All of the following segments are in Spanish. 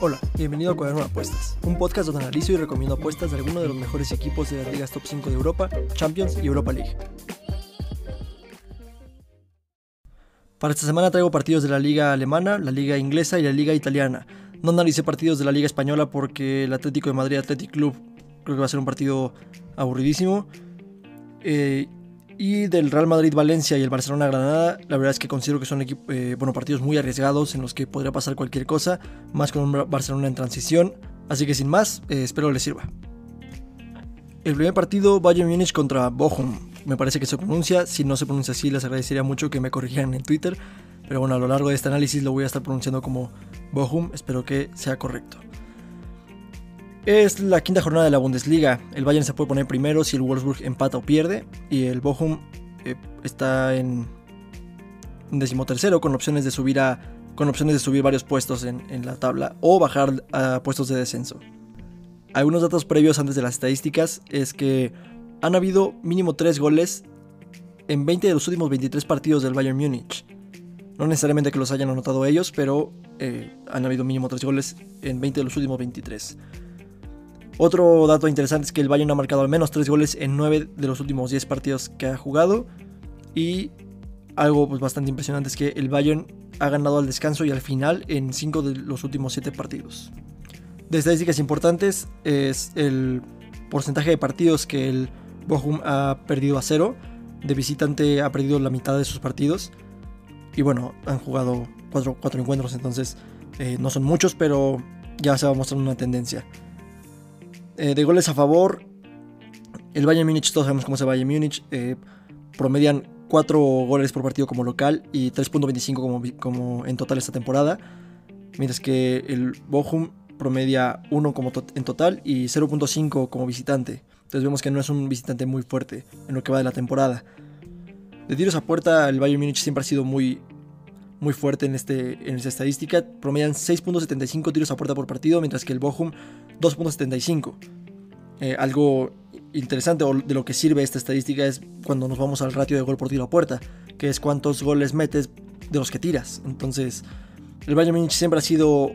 Hola, bienvenido a Cuaderno de Apuestas, un podcast donde analizo y recomiendo apuestas de algunos de los mejores equipos de las ligas top 5 de Europa, Champions y Europa League. Para esta semana traigo partidos de la liga alemana, la liga inglesa y la liga italiana. No analicé partidos de la liga española porque el Atlético de Madrid Athletic Club creo que va a ser un partido aburridísimo. Eh, y del Real Madrid-Valencia y el Barcelona-Granada, la verdad es que considero que son eh, bueno, partidos muy arriesgados en los que podría pasar cualquier cosa, más con un Barcelona en transición. Así que sin más, eh, espero les sirva. El primer partido, Bayern Múnich contra Bochum. Me parece que se pronuncia. Si no se pronuncia así, les agradecería mucho que me corrigieran en Twitter. Pero bueno, a lo largo de este análisis lo voy a estar pronunciando como Bochum. Espero que sea correcto. Es la quinta jornada de la Bundesliga. El Bayern se puede poner primero si el Wolfsburg empata o pierde. Y el Bochum eh, está en decimotercero con opciones de subir a. Con opciones de subir varios puestos en, la tabla o bajar a puestos de descenso. Algunos datos previos antes de las estadísticas es que han habido mínimo 3 goles en 20 de los últimos 23 partidos del Bayern Múnich. No necesariamente que los hayan anotado ellos, pero eh, han habido mínimo 3 goles en 20 de los últimos 23. Otro dato interesante es que el Bayern ha marcado al menos 3 goles en 9 de los últimos 10 partidos que ha jugado. Y algo pues, bastante impresionante es que el Bayern ha ganado al descanso y al final en 5 de los últimos 7 partidos. De estadísticas importantes es el porcentaje de partidos que el Bochum ha perdido a 0. De visitante ha perdido la mitad de sus partidos. Y bueno, han jugado 4, encuentros, entonces eh, no son muchos, pero ya se va mostrando una tendencia. Eh, de goles a favor, el Bayern Múnich, todos sabemos cómo se Bayern Múnich, eh, promedian 4 goles por partido como local y 3.25 como, como en total esta temporada. Mientras que el Bochum promedia 1 como en total y 0.5 como visitante. Entonces vemos que no es un visitante muy fuerte en lo que va de la temporada. De tiros a puerta, el Bayern Múnich siempre ha sido muy, muy fuerte en, este, en esta estadística. Promedian 6.75 tiros a puerta por partido, mientras que el Bochum 2.75. Eh, algo interesante o de lo que sirve esta estadística es cuando nos vamos al ratio de gol por tiro a puerta, que es cuántos goles metes de los que tiras. Entonces, el Bayern Munich siempre ha sido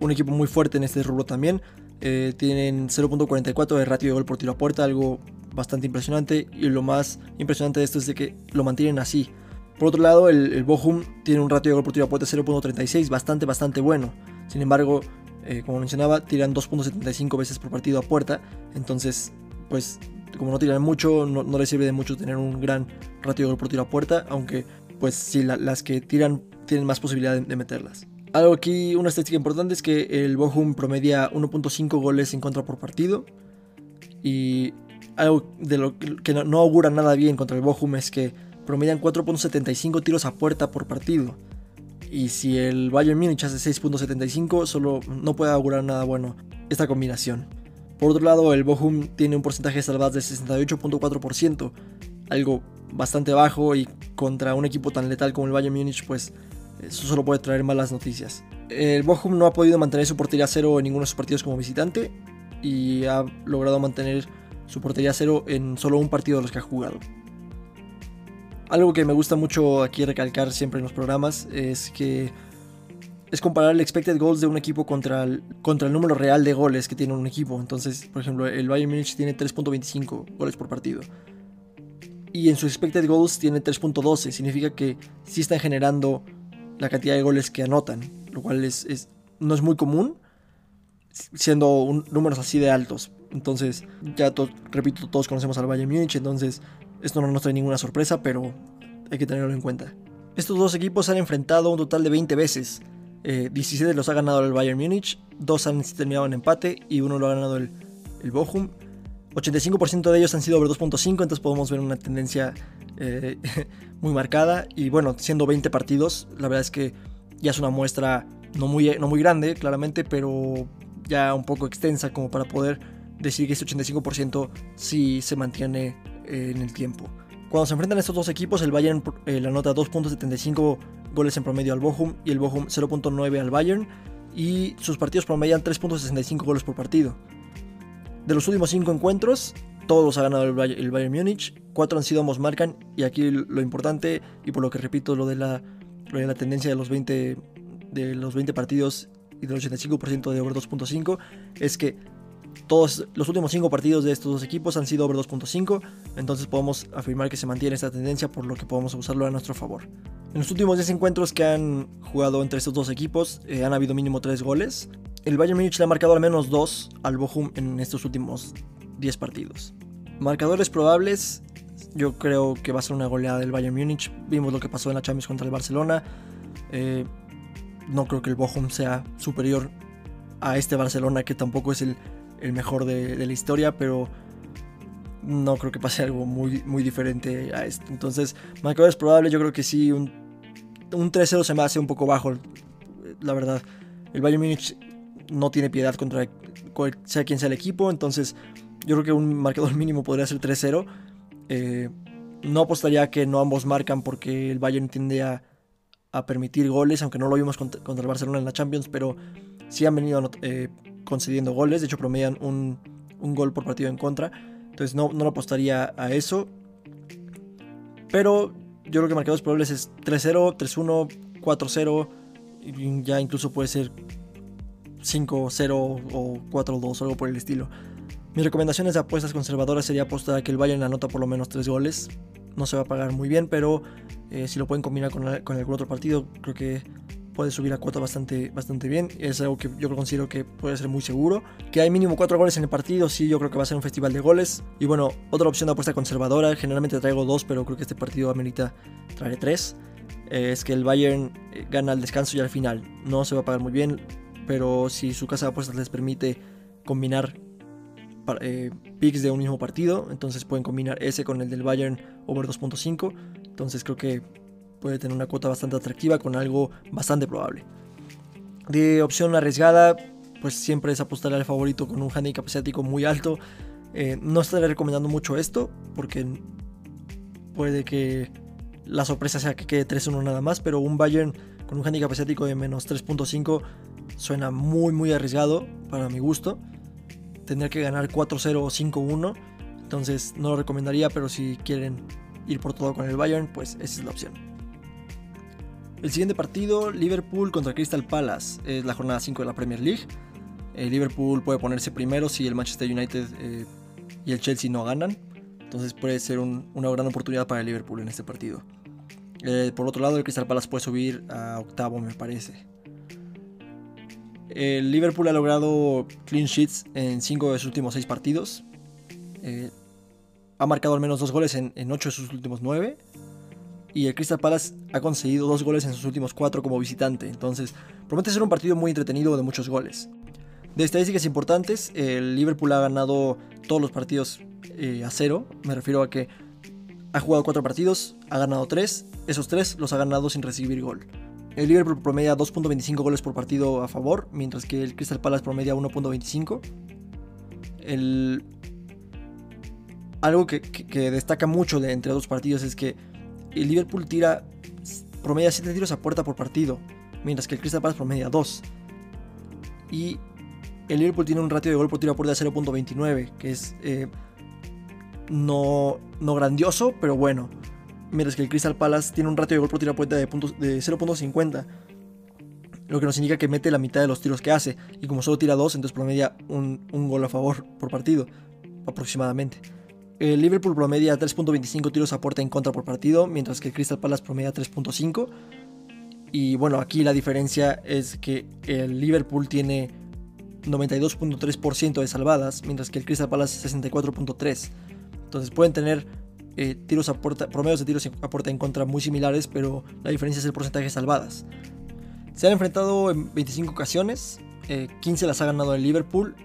un equipo muy fuerte en este rubro también. Eh, tienen 0.44 de ratio de gol por tiro a puerta, algo bastante impresionante. Y lo más impresionante de esto es de que lo mantienen así. Por otro lado, el, el Bochum tiene un ratio de gol por tiro a puerta 0.36, bastante, bastante bueno. Sin embargo, eh, como mencionaba, tiran 2.75 veces por partido a puerta. Entonces, pues, como no tiran mucho, no, les sirve de mucho tener un gran ratio de gol por tiro a puerta. Aunque, pues, sí, las que tiran tienen más posibilidad de, meterlas. Algo aquí, una estadística importante es que el Bochum promedia 1.5 goles en contra por partido. Y algo de lo que no, no augura nada bien contra el Bochum es que promedian 4.75 tiros a puerta por partido. Y si el Bayern Munich hace 6.75, solo no puede augurar nada bueno esta combinación. Por otro lado, el Bochum tiene un porcentaje de salvadas de 68.4%, algo bastante bajo y contra un equipo tan letal como el Bayern Munich, pues eso solo puede traer malas noticias. El Bochum no ha podido mantener su portería cero en ninguno de sus partidos como visitante y ha logrado mantener su portería cero en solo un partido de los que ha jugado. Algo que me gusta mucho aquí recalcar siempre en los programas es que es comparar el expected goals de un equipo contra el, contra el número real de goles que tiene un equipo. Entonces, por ejemplo, el Bayern Munich tiene 3.25 goles por partido. Y en su expected goals tiene 3.12. Significa que sí están generando la cantidad de goles que anotan. Lo cual es, no es muy común siendo números así de altos. Entonces, ya repito, todos conocemos al Bayern Munich. Entonces, esto no nos trae ninguna sorpresa, pero hay que tenerlo en cuenta. Estos dos equipos han enfrentado un total de 20 veces. 17 eh, los ha ganado el Bayern Múnich, 2 han terminado en empate y uno lo ha ganado el, el Bochum. 85% de ellos han sido over 2.5, entonces podemos ver una tendencia eh, muy marcada. Y bueno, siendo 20 partidos, la verdad es que ya es una muestra no muy, no muy grande, claramente, pero ya un poco extensa como para poder decir que ese 85% sí se mantiene en el tiempo. Cuando se enfrentan estos dos equipos, el Bayern eh, le anota 2.75 goles en promedio al Bochum y el Bochum 0.9 al Bayern y sus partidos promedian 3.65 goles por partido. De los últimos 5 encuentros, todos ha ganado el Bayern, el Bayern Múnich, 4 han sido ambos marcan y aquí lo importante y por lo que repito lo de la, lo de la tendencia de los 20 de los 20 partidos y del 85% de over 2.5 es que todos los últimos 5 partidos de estos dos equipos han sido over 2.5, entonces podemos afirmar que se mantiene esta tendencia por lo que podemos usarlo a nuestro favor. En los últimos 10 encuentros que han jugado entre estos dos equipos eh, han habido mínimo 3 goles. El Bayern Múnich le ha marcado al menos 2 al Bochum en estos últimos 10 partidos. Marcadores probables, yo creo que va a ser una goleada del Bayern Múnich. Vimos lo que pasó en la Champions contra el Barcelona. Eh, no creo que el Bochum sea superior a este Barcelona, que tampoco es el, mejor de, la historia, pero no creo que pase algo muy, muy diferente a esto. Entonces, marcadores probables, yo creo que sí, un, un 3-0 se me hace un poco bajo, la verdad. El Bayern Múnich no tiene piedad contra sea quien sea el equipo, entonces yo creo que un marcador mínimo podría ser 3-0. Eh, no apostaría que no ambos marcan porque el Bayern tiende a, permitir goles, aunque no lo vimos contra, el Barcelona en la Champions, pero sí han venido eh, concediendo goles, de hecho promedian un, gol por partido en contra, entonces no, no lo apostaría a eso. Pero yo creo que marcadores probables es 3-0, 3-1, 4-0, ya incluso puede ser 5-0 o 4-2, algo por el estilo. Mis recomendaciones de apuestas conservadoras sería apostar a que el Bayern anota por lo menos 3 goles. No se va a pagar muy bien, pero eh, si lo pueden combinar con, algún otro partido, creo que puede subir a cuota bastante, bastante bien. Es algo que yo considero que puede ser muy seguro. Que hay mínimo 4 goles en el partido, sí, yo creo que va a ser un festival de goles. Y bueno, otra opción de apuesta conservadora, generalmente traigo 2, pero creo que este partido amerita traer 3. Eh, es que el Bayern eh, gana al descanso y al final. No se va a pagar muy bien, pero si su casa de apuestas les permite combinar eh, picks de un mismo partido. Entonces pueden combinar ese con el del Bayern over 2.5. Entonces creo que puede tener una cuota bastante atractiva con algo bastante probable. De opción arriesgada, pues siempre es apostar al favorito con un handicap asiático muy alto. Eh, no estaré recomendando mucho esto porque puede que la sorpresa sea que quede 3-1 nada más, pero un Bayern con un handicap asiático de menos 3.5 suena muy muy arriesgado para mi gusto tendría que ganar 4-0 o 5-1. Entonces no lo recomendaría, pero si quieren ir por todo con el Bayern, pues esa es la opción. El siguiente partido, Liverpool contra Crystal Palace, es la jornada 5 de la Premier League. El Liverpool puede ponerse primero si el Manchester United eh, y el Chelsea no ganan. Entonces puede ser una gran oportunidad para el Liverpool en este partido. Eh, por otro lado, el Crystal Palace puede subir a octavo, me parece. El Liverpool ha logrado clean sheets en 5 de sus últimos 6 partidos. Eh, ha marcado al menos 2 goles en, 8 de sus últimos 9. Y el Crystal Palace ha conseguido 2 goles en sus últimos 4 como visitante. Entonces, promete ser un partido muy entretenido de muchos goles. De estadísticas importantes, el Liverpool ha ganado todos los partidos eh, a cero. Me refiero a que ha jugado 4 partidos, ha ganado 3. Esos 3 los ha ganado sin recibir gol. El Liverpool promedia 2.25 goles por partido a favor, mientras que el Crystal Palace promedia 1.25. El... Algo que, destaca mucho de entre dos partidos es que el Liverpool tira promedia 7 tiros a puerta por partido, mientras que el Crystal Palace promedia 2. Y el Liverpool tiene un ratio de gol por tiro a puerta de 0.29, que es eh, no, no grandioso, pero bueno mientras que el Crystal Palace tiene un ratio de gol por tiro a puerta de, de 0.50, lo que nos indica que mete la mitad de los tiros que hace, y como solo tira dos, entonces promedia un, gol a favor por partido, aproximadamente. El Liverpool promedia 3.25 tiros a puerta en contra por partido, mientras que el Crystal Palace promedia 3.5. Y bueno, aquí la diferencia es que el Liverpool tiene 92.3% de salvadas, mientras que el Crystal Palace 64.3%. Entonces pueden tener eh, tiros a puerta, promedios de tiros a puerta en contra muy similares, pero la diferencia es el porcentaje de salvadas. Se han enfrentado en 25 ocasiones, 15 eh, las ha ganado el Liverpool,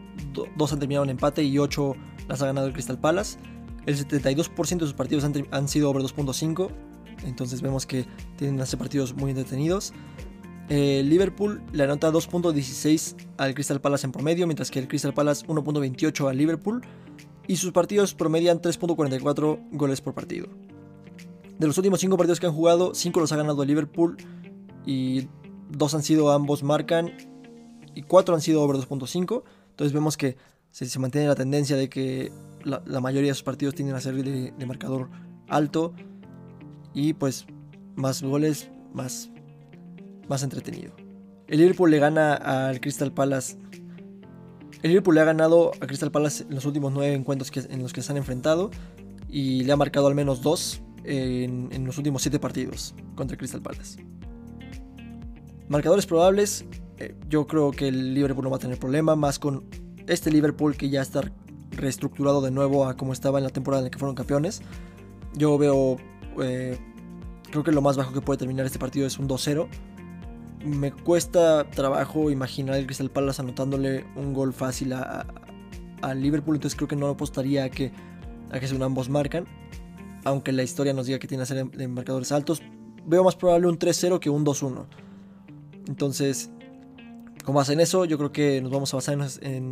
2 han terminado en empate y 8 las ha ganado el Crystal Palace. El 72% de sus partidos han, sido over 2.5, entonces vemos que tienen hacer partidos muy entretenidos. El Liverpool le anota 2.16 al Crystal Palace en promedio, mientras que el Crystal Palace 1.28 al Liverpool y sus partidos promedian 3.44 goles por partido. De los últimos 5 partidos que han jugado, 5 los ha ganado Liverpool y 2 han sido ambos marcan y 4 han sido over 2.5. Entonces vemos que se, mantiene la tendencia de que la, mayoría de sus partidos tienden a ser de, marcador alto y pues más goles, más, más entretenido. El Liverpool le gana al Crystal Palace. El Liverpool le ha ganado a Crystal Palace en los últimos nueve encuentros en los que se han enfrentado y le ha marcado al menos dos en, en los últimos siete partidos contra Crystal Palace. Marcadores probables, eh, yo creo que el Liverpool no va a tener problema, más con este Liverpool que ya está reestructurado de nuevo a como estaba en la temporada en la que fueron campeones. Yo veo, eh, creo que lo más bajo que puede terminar este partido es un 2-0. Me cuesta trabajo imaginar el Crystal Palace anotándole un gol fácil a, Liverpool, entonces creo que no apostaría a que, a que se ambos marcan. Aunque la historia nos diga que tiene que ser de marcadores altos, veo más probable un 3-0 que un 2-1. Entonces, como hacen eso, yo creo que nos vamos a basar en,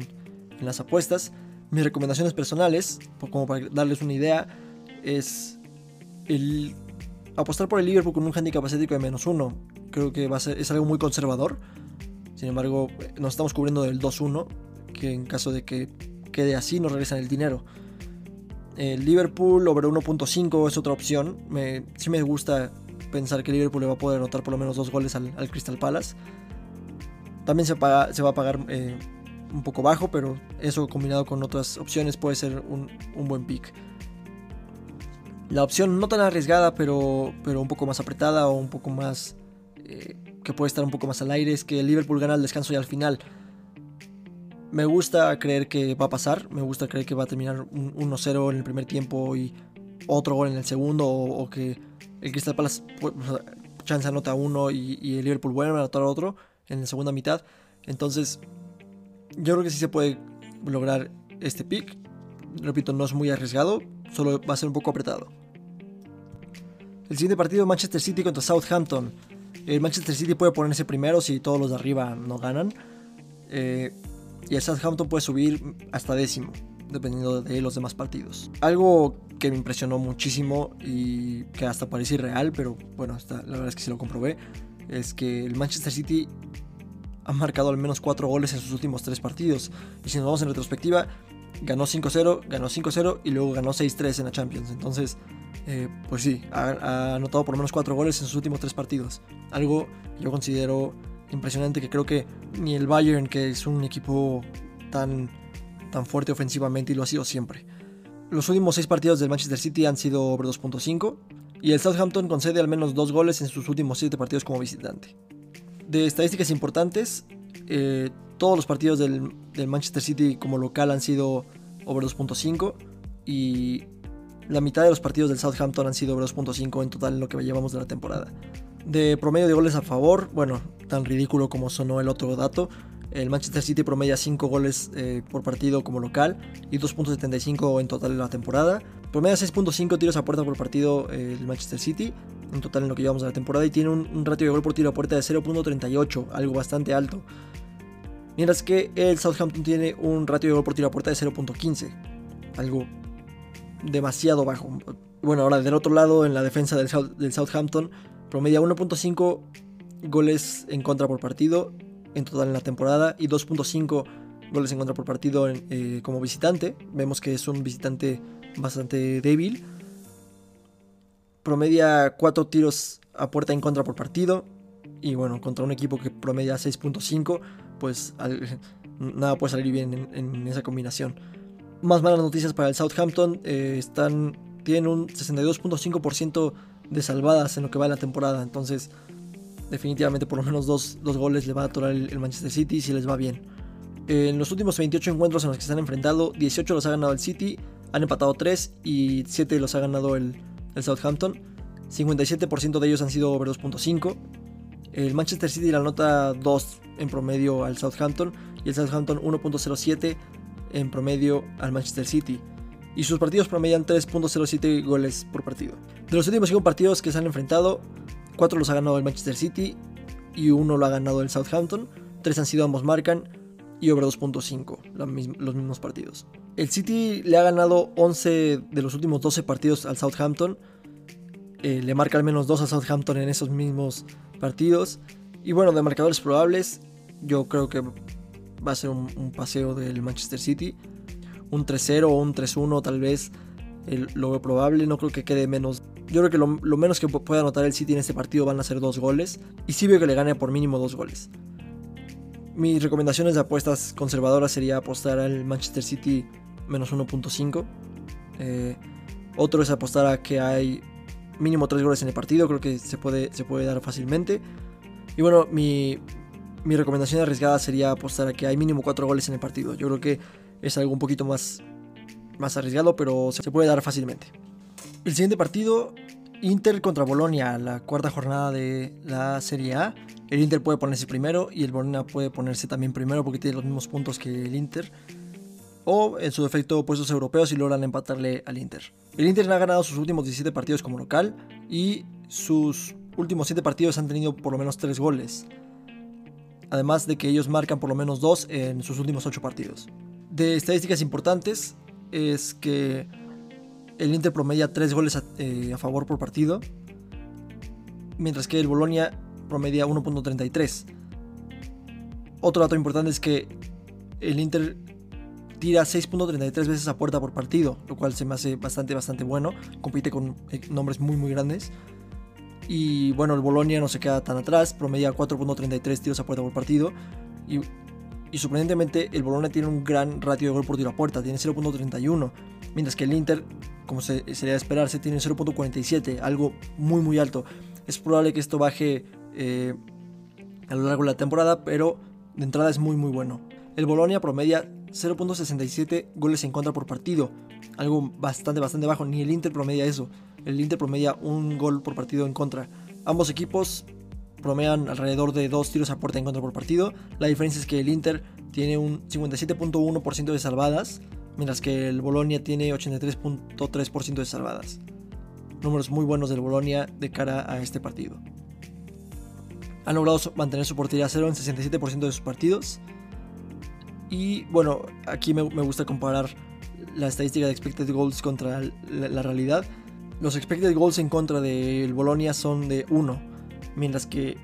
las apuestas. Mis recomendaciones personales, como para darles una idea, es el apostar por el Liverpool con un handicap asiático de menos uno. Creo que va a ser, es algo muy conservador. Sin embargo, nos estamos cubriendo del 2-1, que en caso de que quede así, nos regresan el dinero. El Liverpool over 1.5 es otra opción. Me, sí me gusta pensar que Liverpool le va a poder anotar por lo menos dos goles al, Crystal Palace. También se, paga, se va a pagar eh, un poco bajo, pero eso combinado con otras opciones puede ser un, buen pick. La opción no tan arriesgada, pero, pero un poco más apretada o un poco más... Eh, que puede estar un poco más al aire es que el Liverpool gana el descanso y al final. Me gusta creer que va a pasar, me gusta creer que va a terminar 1-0 en el primer tiempo y otro gol en el segundo o que el Crystal Palace pues, chance anota uno y, el Liverpool vuelve a anotar otro en la segunda mitad. Entonces, yo creo que sí se puede lograr este pick. Repito, no es muy arriesgado, solo va a ser un poco apretado. El siguiente partido Manchester City contra Southampton. El Manchester City puede ponerse primero si todos los de arriba no ganan. Eh, y el Southampton puede subir hasta décimo dependiendo de los demás partidos. Algo que me impresionó muchísimo y que hasta parece irreal, pero bueno, la verdad es que sí lo comprobé, es que el Manchester City ha marcado al menos 4 goles en sus últimos 3 partidos. Y si nos vamos en retrospectiva, ganó 5-0, ganó 5-0 y luego ganó 6-3 en la Champions. Entonces, eh, pues sí, ha, anotado por lo menos 4 goles en sus últimos 3 partidos. Algo que yo considero impresionante que creo que ni el Bayern, que es un equipo tan tan fuerte ofensivamente y lo ha sido siempre. Los últimos seis partidos del Manchester City han sido over 2.5 y el Southampton concede al menos dos goles en sus últimos siete partidos como visitante. De estadísticas importantes, eh, todos los partidos del, Manchester City como local han sido over 2.5 y la mitad de los partidos del Southampton han sido over 2.5 en total en lo que llevamos de la temporada. De promedio de goles a favor, bueno, tan ridículo como sonó el otro dato, el Manchester City promedia 5 goles eh, por partido como local y 2.75 en total en la temporada. Promedia 6.5 tiros a puerta por partido eh, el Manchester City en total en lo que llevamos de la temporada y tiene un, ratio de gol por tiro a puerta de 0.38, algo bastante alto. Mientras que el Southampton tiene un ratio de gol por tiro a puerta de 0.15, algo demasiado bajo. Bueno, ahora del otro lado, en la defensa del, del Southampton, promedia 1.5 goles en contra por partido en total en la temporada y 2.5 goles en contra por partido eh, como visitante. Vemos que es un visitante bastante débil. Promedia 4 tiros a puerta en contra por partido. Y bueno, contra un equipo que promedia 6.5, pues nada puede salir bien en, esa combinación. Más malas noticias para el Southampton. Eh, están, tienen un 62.5% de salvadas en lo que va de la temporada. Entonces definitivamente por lo menos dos, goles le va a atorar el, Manchester City si les va bien. En los últimos 28 encuentros en los que se han enfrentado, 18 los ha ganado el City, han empatado 3 y 7 los ha ganado el, Southampton. 57% de ellos han sido over 2.5. El Manchester City la nota 2 en promedio al Southampton y el Southampton 1.07 en promedio al Manchester City. Y sus partidos promedian 3.07 goles por partido. De los últimos 5 partidos que se han enfrentado, 4 los ha ganado el Manchester City y uno lo ha ganado el Southampton. 3 han sido ambos marcan y over 2.5 los mismos partidos. El City le ha ganado 11 de los últimos 12 partidos al Southampton. Eh, le marca al menos 2 al Southampton en esos mismos partidos. Y bueno, de marcadores probables, yo creo que va a ser un, paseo del Manchester City. Un 3-0 o un 3-1 tal vez. lo veo probable, no creo que quede menos yo creo que lo, menos que pueda anotar el City en este partido van a ser dos goles. Y sí veo que le gane por mínimo dos goles. Mis recomendaciones de apuestas conservadoras sería apostar al Manchester City menos 1.5. Eh, otro es apostar a que hay mínimo 3 goles en el partido, creo que se puede, se puede dar fácilmente. Y bueno, mi, mi recomendación arriesgada sería apostar a que hay mínimo 4 goles en el partido. Yo creo que es algo un poquito más, más arriesgado, pero se puede dar fácilmente. El siguiente partido, Inter contra Bolonia, la cuarta jornada de la Serie A. El Inter puede ponerse primero y el Bolonia puede ponerse también primero porque tiene los mismos puntos que el Inter. O en su defecto puestos europeos y logran empatarle al Inter. El Inter ha ganado sus últimos 17 partidos como local y sus últimos 7 partidos han tenido por lo menos 3 goles. Además de que ellos marcan por lo menos 2 en sus últimos 8 partidos. De estadísticas importantes es que el Inter promedia 3 goles eh, a, favor por partido, mientras que el Bolonia promedia 1.33. Otro dato importante es que el Inter tira 6.33 veces a puerta por partido, lo cual se me hace bastante, bastante bueno. Compite con eh, nombres muy, muy grandes. Y bueno, el Bolonia no se queda tan atrás, promedia 4.33 tiros a puerta por partido. Y, y sorprendentemente, el Bolonia tiene un gran ratio de gol por tiro a puerta, tiene 0.31 mientras que el Inter, como se, sería de esperarse, tiene 0.47, algo muy muy alto. Es probable que esto baje eh, a lo largo de la temporada, pero de entrada es muy muy bueno. El Bolonia promedia 0.67 goles en contra por partido, algo bastante bastante bajo, ni el Inter promedia eso. El Inter promedia un gol por partido en contra. Ambos equipos promedian alrededor de dos tiros a puerta en contra por partido. La diferencia es que el Inter tiene un 57.1% de salvadas mientras que el Bolonia tiene 83.3% de salvadas. Números muy buenos del Bolonia de cara a este partido. Han logrado mantener su portería cero en 67% de sus partidos. Y bueno, aquí me, gusta comparar la estadística de expected goals contra la, la realidad. Los expected goals en contra del Bolonia son de 1, mientras que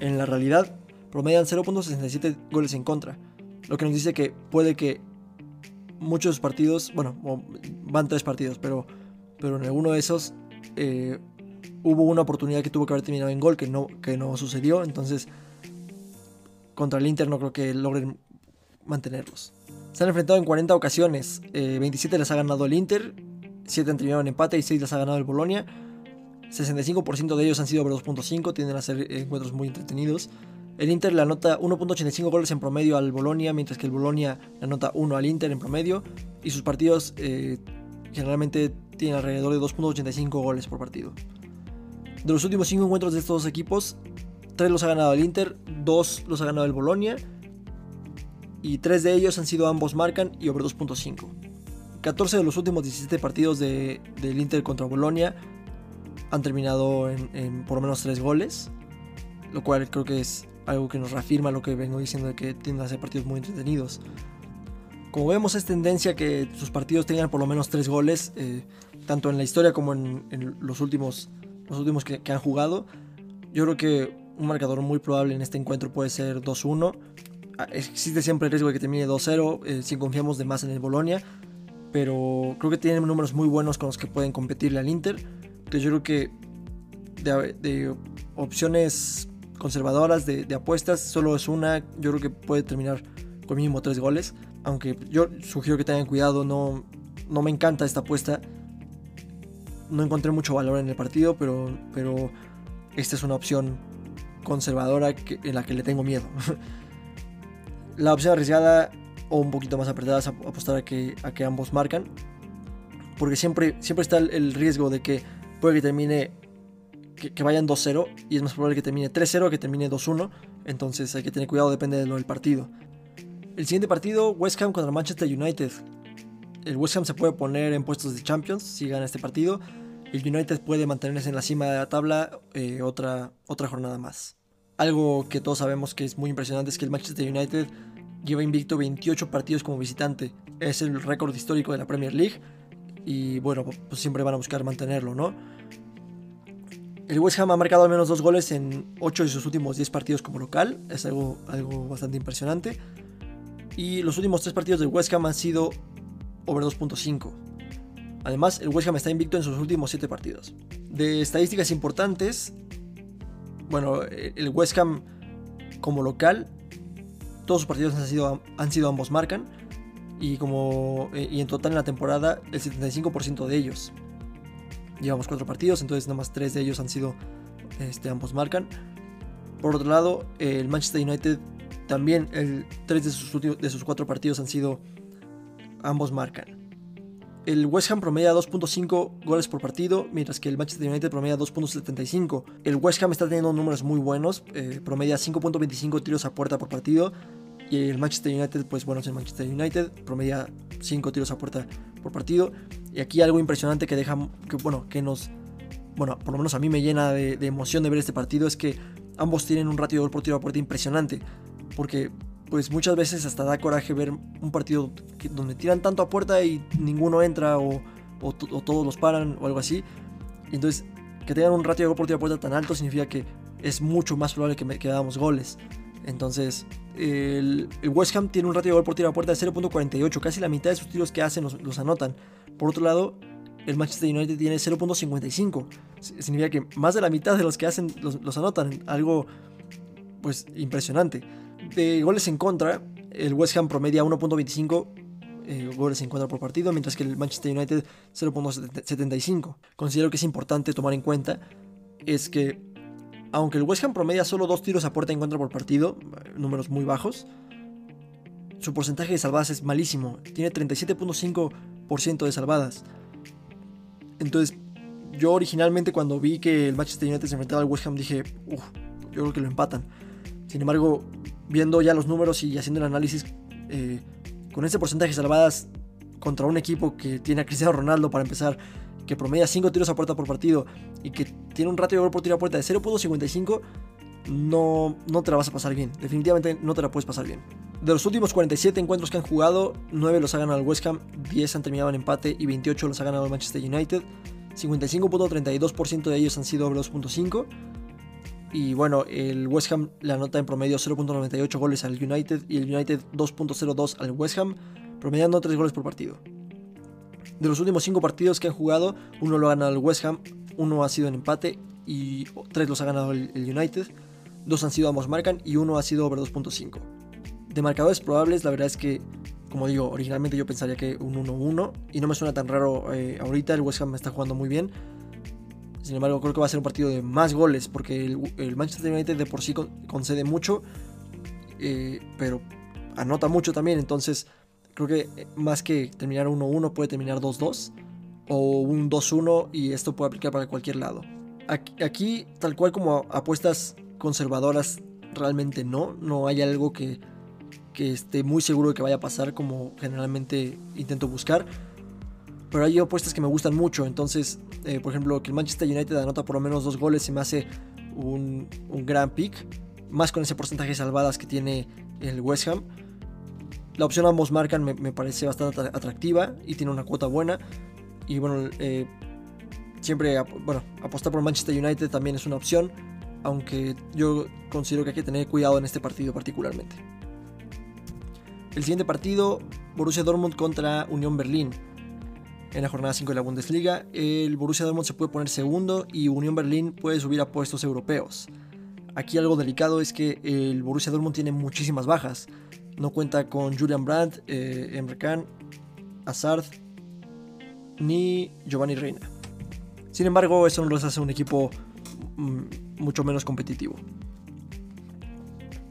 en la realidad promedian 0.67 goles en contra. Lo que nos dice que puede que muchos partidos, bueno, van tres partidos, pero, pero en alguno de esos eh, hubo una oportunidad que tuvo que haber terminado en gol que no, que no sucedió, entonces contra el Inter no creo que logren mantenerlos. Se han enfrentado en 40 ocasiones, 27 eh, las ha ganado el Inter, 7 han terminado en empate y 6 las ha ganado el Bolonia. 65% de ellos han sido over 2.5, tienden a ser encuentros muy entretenidos. El Inter le anota 1.85 goles en promedio al Bolonia, mientras que el Bolonia le anota 1 al Inter en promedio. Y sus partidos eh, generalmente tienen alrededor de 2.85 goles por partido. De los últimos 5 encuentros de estos dos equipos, 3 los ha ganado el Inter, 2 los ha ganado el Bolonia. Y 3 de ellos han sido ambos marcan y over 2.5. 14 de los últimos 17 partidos del Inter contra Bolonia han terminado en, en por lo menos 3 goles. Lo cual creo que es algo que nos reafirma lo que vengo diciendo de que tienden a ser partidos muy entretenidos. Como vemos es tendencia que sus partidos tengan por lo menos tres goles, eh, tanto en la historia como en, los últimos, los últimos que, han jugado. Yo creo que un marcador muy probable en este encuentro puede ser 2-1. Ah, existe siempre el riesgo de que termine 2-0 eh, si confiamos de más en el Bolonia, pero creo que tienen números muy buenos con los que pueden competirle al Inter. Que yo creo que de, de opciones conservadoras de, apuestas, solo es una, yo creo que puede terminar con mínimo tres goles, aunque yo sugiero que tengan cuidado, no, no me encanta esta apuesta, no encontré mucho valor en el partido, pero, pero esta es una opción conservadora en la que le tengo miedo. la opción arriesgada o un poquito más apretada es apostar a que, a que ambos marcan, porque siempre, siempre está el riesgo de que puede que termine que, vayan 2-0 y es más probable que termine 3-0 que termine 2-1. Entonces hay que tener cuidado, depende del partido. El siguiente partido, West Ham contra Manchester United. El West Ham se puede poner en puestos de Champions si gana este partido. El United puede mantenerse en la cima de la tabla eh, otra, otra jornada más. Algo que todos sabemos que es muy impresionante es que el Manchester United lleva invicto 28 partidos como visitante. Es el récord histórico de la Premier League. Y bueno, pues siempre van a buscar mantenerlo, ¿no? El West Ham ha marcado al menos dos goles en 8 de sus últimos 10 partidos como local. Es algo, algo bastante impresionante. Y los últimos 3 partidos del West Ham han sido over 2.5. Además, el West Ham está invicto en sus últimos 7 partidos. De estadísticas importantes, bueno, el West Ham como local todos sus partidos han sido, han sido ambos marcan. Y, como, eh, y en total en la temporada, el 75% de ellos. Llevamos cuatro partidos, entonces nada más tres de ellos han sido este, ambos marcan. Por otro lado, el Manchester United también, el, tres de sus, de sus cuatro partidos han sido ambos marcan. El West Ham promedia 2.5 goles por partido, mientras que el Manchester United promedia 2.75. El West Ham está teniendo números muy buenos, eh, promedia 5.25 tiros a puerta por partido. Y el Manchester United, pues bueno, es el Manchester United, promedia 5 tiros a puerta por partido. Y aquí algo impresionante que deja, que bueno, que nos, bueno, por lo menos a mí me llena de, emoción de ver este partido, es que ambos tienen un ratio de gol por tiro a puerta impresionante. Porque pues muchas veces hasta da coraje ver un partido donde tiran tanto a puerta y ninguno entra o, todos los paran o algo así. entonces, que tengan un ratio de gol por tiro a puerta tan alto significa que es mucho más probable que, que hagamos goles. Entonces, el, West Ham tiene un ratio de gol por tiro a puerta de 0.48, casi la mitad de sus tiros que hacen los, anotan. Por otro lado, el Manchester United tiene 0.55. Significa que más de la mitad de los que hacen los, anotan. Algo, pues, impresionante de goles en contra, el West Ham promedia 1.25 eh, goles en contra por partido, mientras que el Manchester United 0.75. Considero que es importante tomar en cuenta es que aunque el West Ham promedia solo dos tiros a puerta en contra por partido, números muy bajos, su porcentaje de salvadas es malísimo. Tiene 37.5% de salvadas. Entonces, yo originalmente cuando vi que el Manchester United se enfrentaba al West Ham dije, uff, yo creo que lo empatan. Sin embargo, viendo ya los números y haciendo el análisis eh, con ese porcentaje de salvadas contra un equipo que tiene a Cristiano Ronaldo para empezar, que promedia 5 tiros a puerta por partido y que tiene un ratio de gol por tiro a puerta de 0.55, no, no te la vas a pasar bien. Definitivamente no te la puedes pasar bien. De los últimos 47 encuentros que han jugado, 9 los ha ganado el West Ham, 10 han terminado en empate y 28 los ha ganado el Manchester United. 55.32% de ellos han sido doble 2.5 y bueno, el West Ham le anota en promedio 0.98 goles al United y el United 2.02 al West Ham, promediando 3 goles por partido. De los últimos 5 partidos que han jugado, uno lo ha ganado el West Ham, uno ha sido en empate y 3 los ha ganado el, United, dos han sido ambos marcan y uno ha sido over 2.5. De marcadores probables, la verdad es que, como digo, originalmente yo pensaría que un 1-1 y no me suena tan raro eh, ahorita, el West Ham está jugando muy bien sin embargo, creo que va a ser un partido de más goles porque el, Manchester United de por sí concede mucho, eh, pero anota mucho también. Entonces, creo que eh, más que terminar 1-1 puede terminar 2-2 o un 2-1 y esto puede aplicar para cualquier lado. Aquí, tal cual como apuestas conservadoras, realmente no. No hay algo que, que esté muy seguro de que vaya a pasar como generalmente intento buscar pero hay apuestas que me gustan mucho. Entonces, eh, por ejemplo, que el Manchester United anota por lo menos dos goles se me hace un, gran pick. Más con ese porcentaje de salvadas que tiene el West Ham. La opción ambos marcan me, parece bastante atractiva y tiene una cuota buena. Y bueno, eh, siempre bueno, apostar por Manchester United también es una opción. Aunque yo considero que hay que tener cuidado en este partido particularmente. El siguiente partido, Borussia Dortmund contra Unión Berlín en la jornada 5 de la Bundesliga. El Borussia Dortmund se puede poner segundo y Unión Berlín puede subir a puestos europeos. Aquí algo delicado es que el Borussia Dortmund tiene muchísimas bajas. No cuenta con Julian Brandt, eh, Emre Can, Hazard ni Giovanni Reina. Sin embargo, eso no los hace un equipo mm, mucho menos competitivo.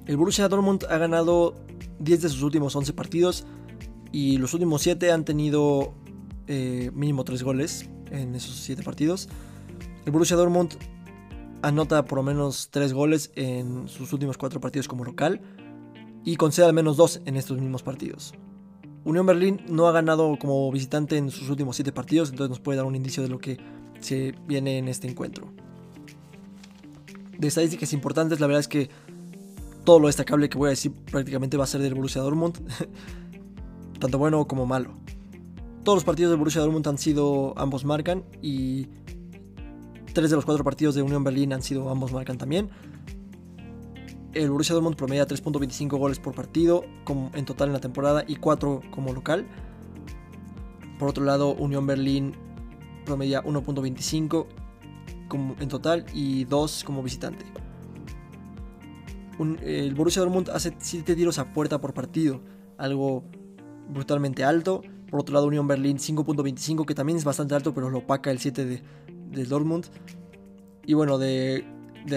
El Borussia Dortmund ha ganado 10 de sus últimos 11 partidos y los últimos 7 han tenido eh, mínimo 3 goles en esos 7 partidos. El Borussia Dortmund anota por lo menos 3 goles en sus últimos 4 partidos como local y concede al menos 2 en estos mismos partidos. Unión Berlín no ha ganado como visitante en sus últimos 7 partidos, entonces nos puede dar un indicio de lo que se viene en este encuentro. De estadísticas importantes, la verdad es que todo lo destacable que voy a decir prácticamente va a ser del Borussia Dortmund, tanto bueno como malo. Todos los partidos de Borussia Dortmund han sido ambos marcan y tres de los cuatro partidos de Unión Berlín han sido ambos marcan también. El Borussia Dortmund promedia 3.25 goles por partido en total en la temporada y 4 como local. Por otro lado, Unión Berlín promedia 1.25 en total y 2 como visitante. el Borussia Dortmund hace 7 tiros a puerta por partido, algo brutalmente alto. Por otro lado, Unión Berlín 5.25, que también es bastante alto, pero lo opaca el 7 de, del Dortmund. Y bueno, de,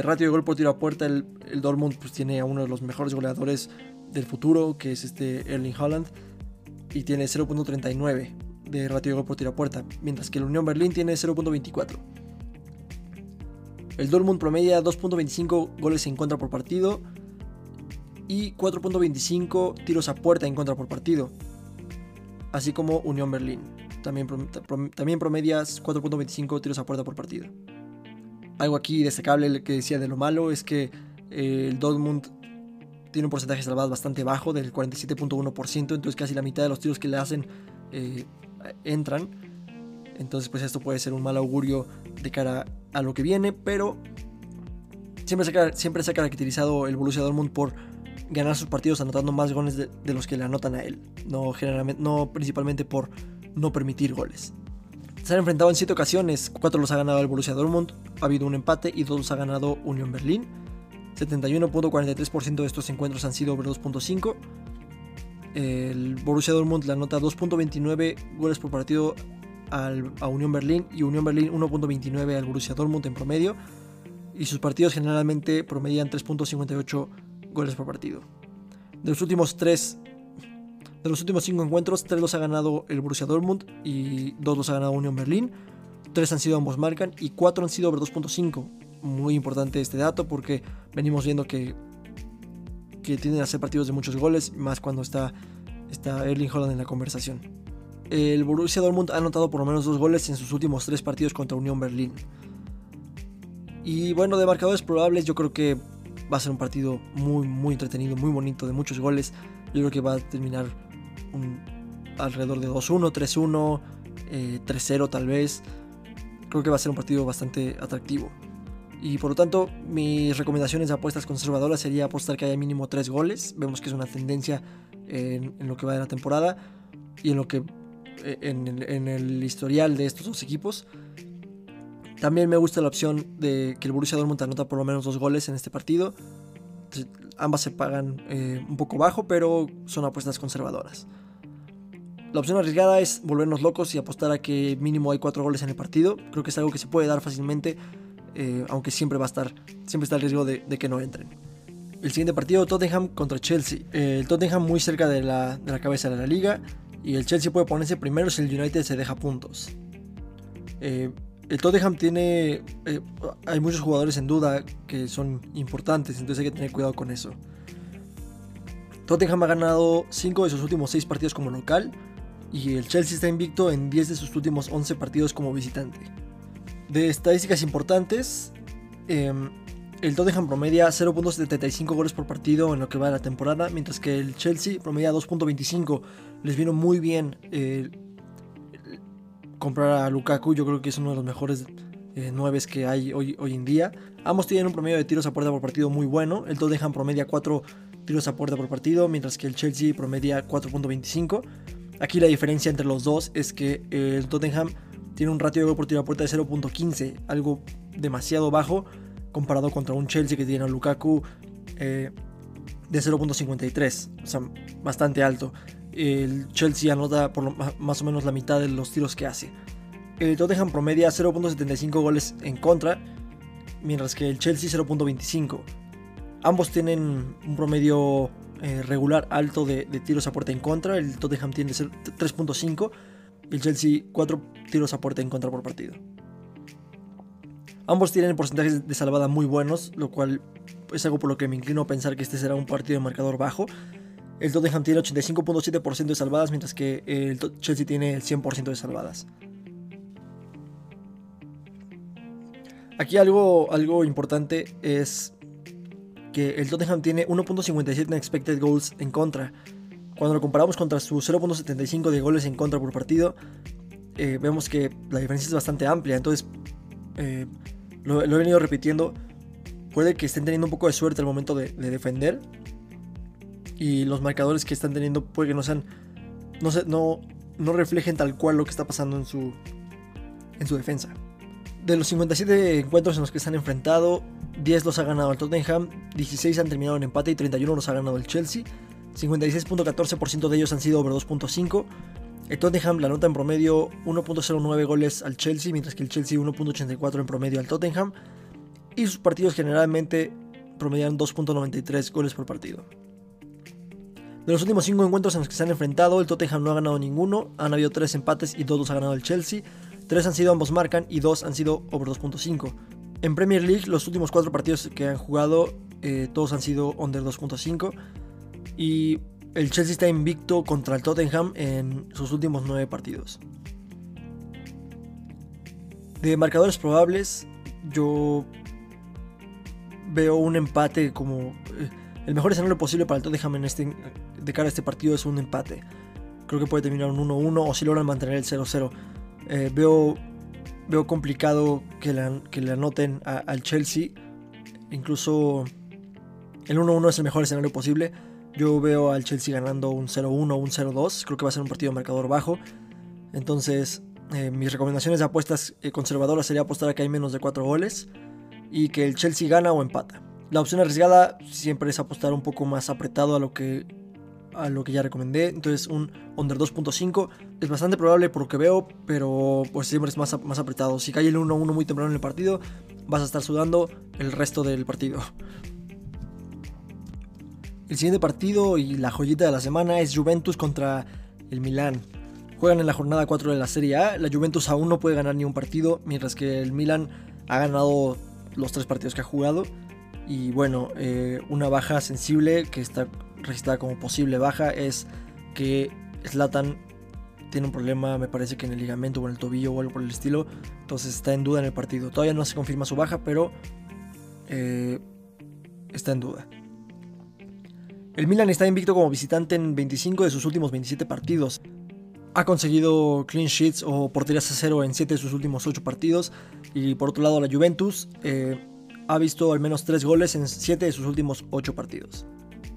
ratio de gol por tiro a puerta, el, el, Dortmund pues, tiene a uno de los mejores goleadores del futuro, que es este Erling Haaland, y tiene 0.39 de ratio de gol por tiro a puerta, mientras que el Unión Berlín tiene 0.24. El Dortmund promedia 2.25 goles en contra por partido y 4.25 tiros a puerta en contra por partido, así como Unión Berlín. También, también promedia 4.25 tiros a puerta por partido. Algo aquí destacable que decía de lo malo es que eh, el Dortmund tiene un porcentaje salvado bastante bajo, del 47.1%, entonces casi la mitad de los tiros que le hacen eh, entran. Entonces pues esto puede ser un mal augurio de cara a lo que viene, pero siempre se, ha, siempre caracterizado el Borussia Dortmund por ganar sus partidos anotando más goles de, los que le anotan a él, no, generalmente, no principalmente por no permitir goles. Se han enfrentado en 7 ocasiones, 4 los ha ganado el Borussia Dortmund, ha habido un empate y 2 los ha ganado Unión Berlín. 71.43% de estos encuentros han sido over 2.5. El Borussia Dortmund le anota 2.29 goles por partido a Unión Berlín y Unión Berlín 1.29 al Borussia Dortmund en promedio. Y sus partidos generalmente promedian 3.58 goles por partido. De los últimos 3 de los últimos 5 encuentros, 3 los ha ganado el Borussia Dortmund y 2 los ha ganado Unión Berlín. 3 han sido ambos marcan y 4 han sido over 2.5. Muy importante este dato porque venimos viendo que, que tienden a ser partidos de muchos goles, más cuando está, está Erling Holland en la conversación el Borussia Dortmund ha anotado por lo menos dos goles en sus últimos tres partidos contra Unión Berlín. Y bueno, de marcadores probables yo creo que va a ser un partido muy, muy entretenido, muy bonito, de muchos goles. Yo creo que va a terminar alrededor de 2-1, 3-1, 3-0 tal vez. Creo que va a ser un partido bastante atractivo. Y por lo tanto, mis recomendaciones de apuestas conservadoras sería apostar que haya mínimo 3 goles. Vemos que es una tendencia en, en lo que va de la temporada y en lo que eh, en, el historial de estos dos equipos. También me gusta la opción de que el Borussia Dortmund anota por lo menos dos goles en este partido. Ambas se pagan eh, un poco bajo, pero son apuestas conservadoras. La opción arriesgada es volvernos locos y apostar a que mínimo hay cuatro goles en el partido. Creo que es algo que se puede dar fácilmente, eh, aunque siempre va a estar, siempre está el riesgo de, que no entren. El siguiente partido, Tottenham contra Chelsea. el Tottenham muy cerca de la, de la cabeza de la liga y el Chelsea puede ponerse primero si el United se deja puntos. Eh, el Tottenham tiene. Eh, hay muchos jugadores en duda que son importantes, entonces hay que tener cuidado con eso. Tottenham ha ganado 5 de sus últimos 6 partidos como local y el Chelsea está invicto en 10 de sus últimos 11 partidos como visitante. De estadísticas importantes, em, el Tottenham promedia 0.75 goles por partido en lo que va de la temporada, mientras que el Chelsea promedia 2.25. Les vino muy bien eh, comprar a Lukaku, yo creo que es uno de los mejores eh, 9 que hay hoy, hoy en día. Ambos tienen un promedio de tiros a puerta por partido muy bueno. El Tottenham promedia 4 tiros a puerta por partido, mientras que el Chelsea promedia 4.25. Aquí la diferencia entre los dos es que el Tottenham tiene un ratio de gol por tiro a puerta de 0.15, algo demasiado bajo comparado contra un Chelsea que tiene a Lukaku eh, de 0.53, o sea, bastante alto. El Chelsea anota por más o menos la mitad de los tiros que hace. El Tottenham promedia 0.75 goles en contra, mientras que el Chelsea 0.25. Ambos tienen un promedio eh, regular alto de, de, tiros a puerta en contra. El Tottenham tiene 3.5 y el Chelsea 4 tiros a puerta en contra por partido. Ambos tienen porcentajes de salvada muy buenos, lo cual es algo por lo que me inclino a pensar que este será un partido de marcador bajo. El Tottenham tiene 85.7% de salvadas, mientras que el Chelsea tiene el 100% de salvadas. Aquí algo, algo importante es que el Tottenham tiene 1.57 en expected goals en contra. Cuando lo comparamos contra su 0.75 de goles en contra por partido, eh, vemos que la diferencia es bastante amplia. Entonces, eh, lo, he venido repitiendo, puede que estén teniendo un poco de suerte al momento de, defender. Y los marcadores que están teniendo puede que no sean. No, no, no reflejen tal cual lo que está pasando en su, en su defensa. De los 57 encuentros en los que se han enfrentado, 10 los ha ganado el Tottenham, 16 han terminado en empate y 31 los ha ganado el Chelsea. 56.14% de ellos han sido over 2.5. El Tottenham la nota en promedio 1.09 goles al Chelsea, mientras que el Chelsea 1.84 en promedio al Tottenham. Y sus partidos generalmente promedian 2.93 goles por partido. De los últimos 5 encuentros en los que se han enfrentado, el Tottenham no ha ganado ninguno, han habido 3 empates y 2 los ha ganado el Chelsea, 3 han sido ambos marcan y 2 han sido over 2.5. En Premier League, los últimos 4 partidos que han jugado, eh, todos han sido under 2.5. Y el Chelsea está invicto contra el Tottenham en sus últimos 9 partidos. De marcadores probables, yo veo un empate como eh, el mejor escenario posible para el Tottenham en este, de cara a este partido es un empate. Creo que puede terminar un 1-1 o si logran mantener el 0-0. Eh, veo, veo complicado que le, que le anoten al Chelsea. Incluso el 1-1 es el mejor escenario posible. Yo veo al Chelsea ganando un 0-1 o un 0-2. Creo que va a ser un partido de marcador bajo. Entonces, eh, mis recomendaciones de apuestas eh, conservadoras sería apostar a que hay menos de 4 goles y que el Chelsea gana o empata. La opción arriesgada siempre es apostar un poco más apretado a lo que a lo que ya recomendé. Entonces un under 2.5 es bastante probable por lo que veo, pero pues siempre es más, más apretado. Si cae el 1-1 muy temprano en el partido, vas a estar sudando el resto del partido. El siguiente partido y la joyita de la semana es Juventus contra el Milan. Juegan en la jornada 4 de la Serie A. La Juventus aún no puede ganar ni un partido, mientras que el Milan ha ganado los tres partidos que ha jugado. Y bueno, eh, una baja sensible que está registrada como posible baja es que Slatan tiene un problema, me parece que en el ligamento o en el tobillo o algo por el estilo. Entonces está en duda en el partido. Todavía no se confirma su baja, pero eh, está en duda. El Milan está invicto como visitante en 25 de sus últimos 27 partidos. Ha conseguido clean sheets o porterías a cero en 7 de sus últimos 8 partidos. Y por otro lado, la Juventus eh, ha visto al menos 3 goles en 7 de sus últimos 8 partidos.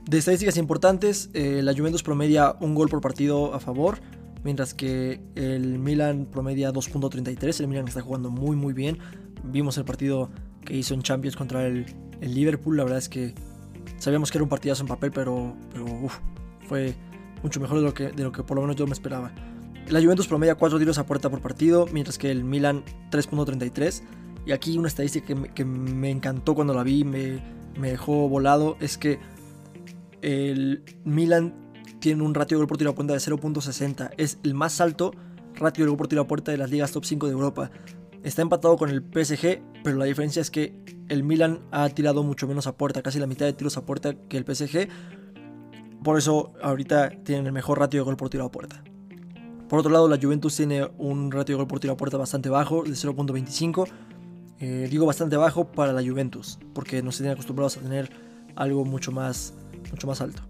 De estadísticas importantes, eh, la Juventus promedia un gol por partido a favor, mientras que el Milan promedia 2.33. El Milan está jugando muy muy bien. Vimos el partido que hizo en Champions contra el, el Liverpool. La verdad es que Sabíamos que era un partidazo en papel, pero, pero fue mucho mejor de lo, que, de lo que por lo menos yo me esperaba. La Juventus promedia 4 tiros a puerta por partido, mientras que el Milan 3.33. Y aquí una estadística que me, encantó cuando la vi, me, me, dejó volado, es que el Milan tiene un ratio de gol por tiro a puerta de 0.60. Es el más alto ratio de gol por tiro a puerta de las ligas top 5 de Europa. Está empatado con el PSG, pero la diferencia es que el Milan ha tirado mucho menos a puerta, casi la mitad de tiros a puerta que el PSG. Por eso ahorita tienen el mejor ratio de gol por tiro a puerta. Por otro lado, la Juventus tiene un ratio de gol por tiro a puerta bastante bajo, de 0.25. Eh, digo bastante bajo para la Juventus, porque no se tienen acostumbrados a tener algo mucho más, mucho más alto.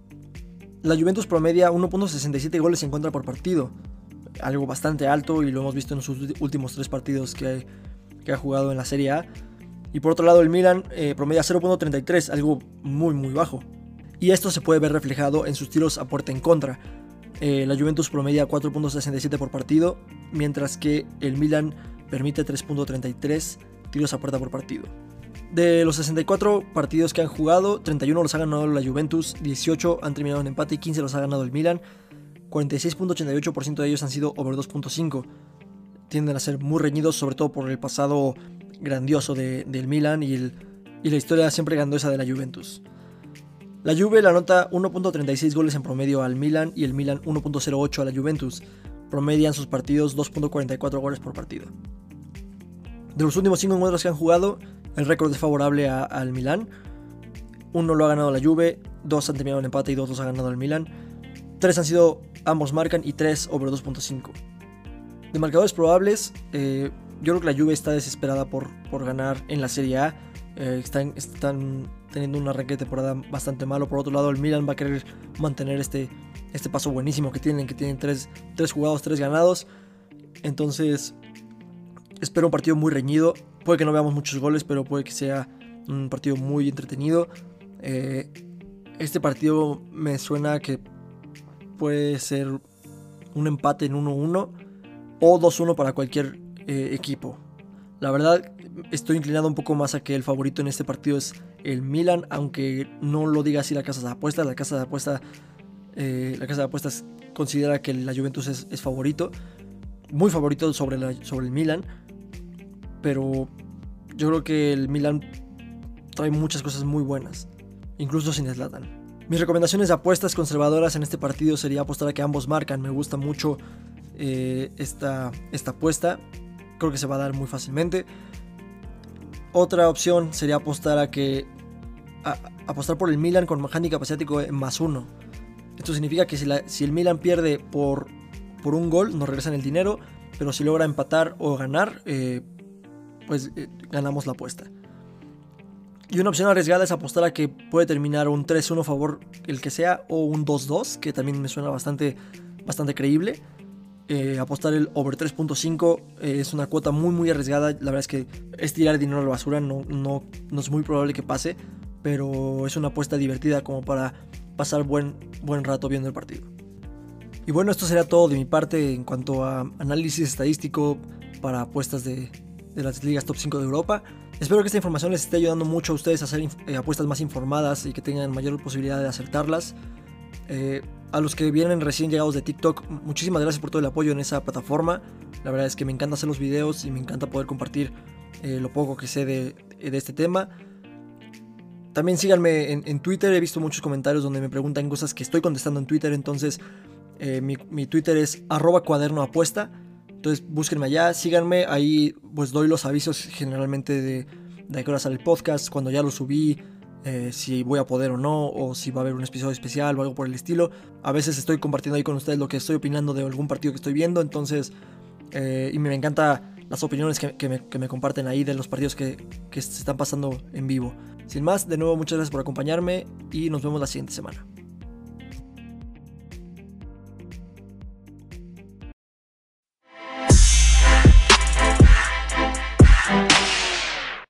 La Juventus promedia 1.67 goles en contra por partido, algo bastante alto y lo hemos visto en sus últimos tres partidos que, ha jugado en la Serie A. Y por otro lado el Milan eh, promedia 0.33, algo muy muy bajo. Y esto se puede ver reflejado en sus tiros a puerta en contra. Eh, la Juventus promedia 4.67 por partido, mientras que el Milan permite 3.33 tiros a puerta por partido. De los 64 partidos que han jugado, 31 los ha ganado la Juventus, 18 han terminado en empate y 15 los ha ganado el Milan. 46.88% de ellos han sido over 2.5. Tienden a ser muy reñidos, sobre todo por el pasado grandioso del Milan y, la historia siempre grandiosa de la Juventus. La Juve la nota 1.36 goles en promedio al Milan y el Milan 1.08 a la Juventus. Promedian sus partidos 2.44 goles por partido. De los últimos 5 encuentros que han jugado, el récord es favorable al Milan. Uno lo ha ganado la Juve, dos han terminado en empate y dos los ha ganado el Milan. Tres han sido ambos marcan y 3 over 2.5. De marcadores probables, eh, yo creo que la Juve está desesperada por, por ganar en la Serie A. Eh, están, están teniendo un arranque de temporada bastante malo. Por otro lado, el Milan va a querer mantener este, este paso buenísimo que tienen, que tienen 3, jugados, 3 ganados. Entonces, espero un partido muy reñido. Puede que no veamos muchos goles, pero puede que sea un partido muy entretenido. Eh, este partido me suena que puede ser un empate en 1-1 o 2-1 para cualquier eh, equipo. La verdad, estoy inclinado un poco más a que el favorito en este partido es el Milan, aunque no lo diga así la casa de apuestas. La casa de apuestas, eh, la casa de apuestas considera que la Juventus es, favorito, muy favorito sobre, sobre el Milan, pero yo creo que el Milan trae muchas cosas muy buenas, incluso sin Zlatan. Mis recomendaciones de apuestas conservadoras en este partido sería apostar a que ambos marcan. Me gusta mucho eh, esta, esta apuesta. Creo que se va a dar muy fácilmente. Otra opción sería apostar a que apostar por el Milan con handicap asiático en más uno. Esto significa que si, el Milan pierde por, por un gol, nos regresan el dinero, pero si logra empatar o ganar, eh, pues eh, ganamos la apuesta. Y una opción arriesgada es apostar a que puede terminar un 3-1 favor el que sea o un 2-2, que también me suena bastante, bastante creíble. Eh, apostar el over 3.5 eh, es una cuota muy muy arriesgada. La verdad es que es tirar dinero a la basura, no, no, no es muy probable que pase, pero es una apuesta divertida como para pasar buen, buen rato viendo el partido. Y bueno, esto sería todo de mi parte en cuanto a análisis estadístico para apuestas de, de las ligas top 5 de Europa. Espero que esta información les esté ayudando mucho a ustedes a hacer eh, apuestas más informadas y que tengan mayor posibilidad de acertarlas. Eh, a los que vienen recién llegados de TikTok, muchísimas gracias por todo el apoyo en esa plataforma. La verdad es que me encanta hacer los videos y me encanta poder compartir eh, lo poco que sé de, este tema. También síganme en, Twitter, he visto muchos comentarios donde me preguntan cosas que estoy contestando en Twitter, entonces mi, Twitter es arroba cuaderno apuesta. Entonces búsquenme allá, síganme, ahí pues doy los avisos generalmente de, de qué hora sale el podcast, cuando ya lo subí, eh, si voy a poder o no, o si va a haber un episodio especial o algo por el estilo. A veces estoy compartiendo ahí con ustedes lo que estoy opinando de algún partido que estoy viendo, entonces, eh, y me encanta las opiniones que, me, comparten ahí de los partidos que, que se están pasando en vivo. Sin más, de nuevo muchas gracias por acompañarme y nos vemos la siguiente semana.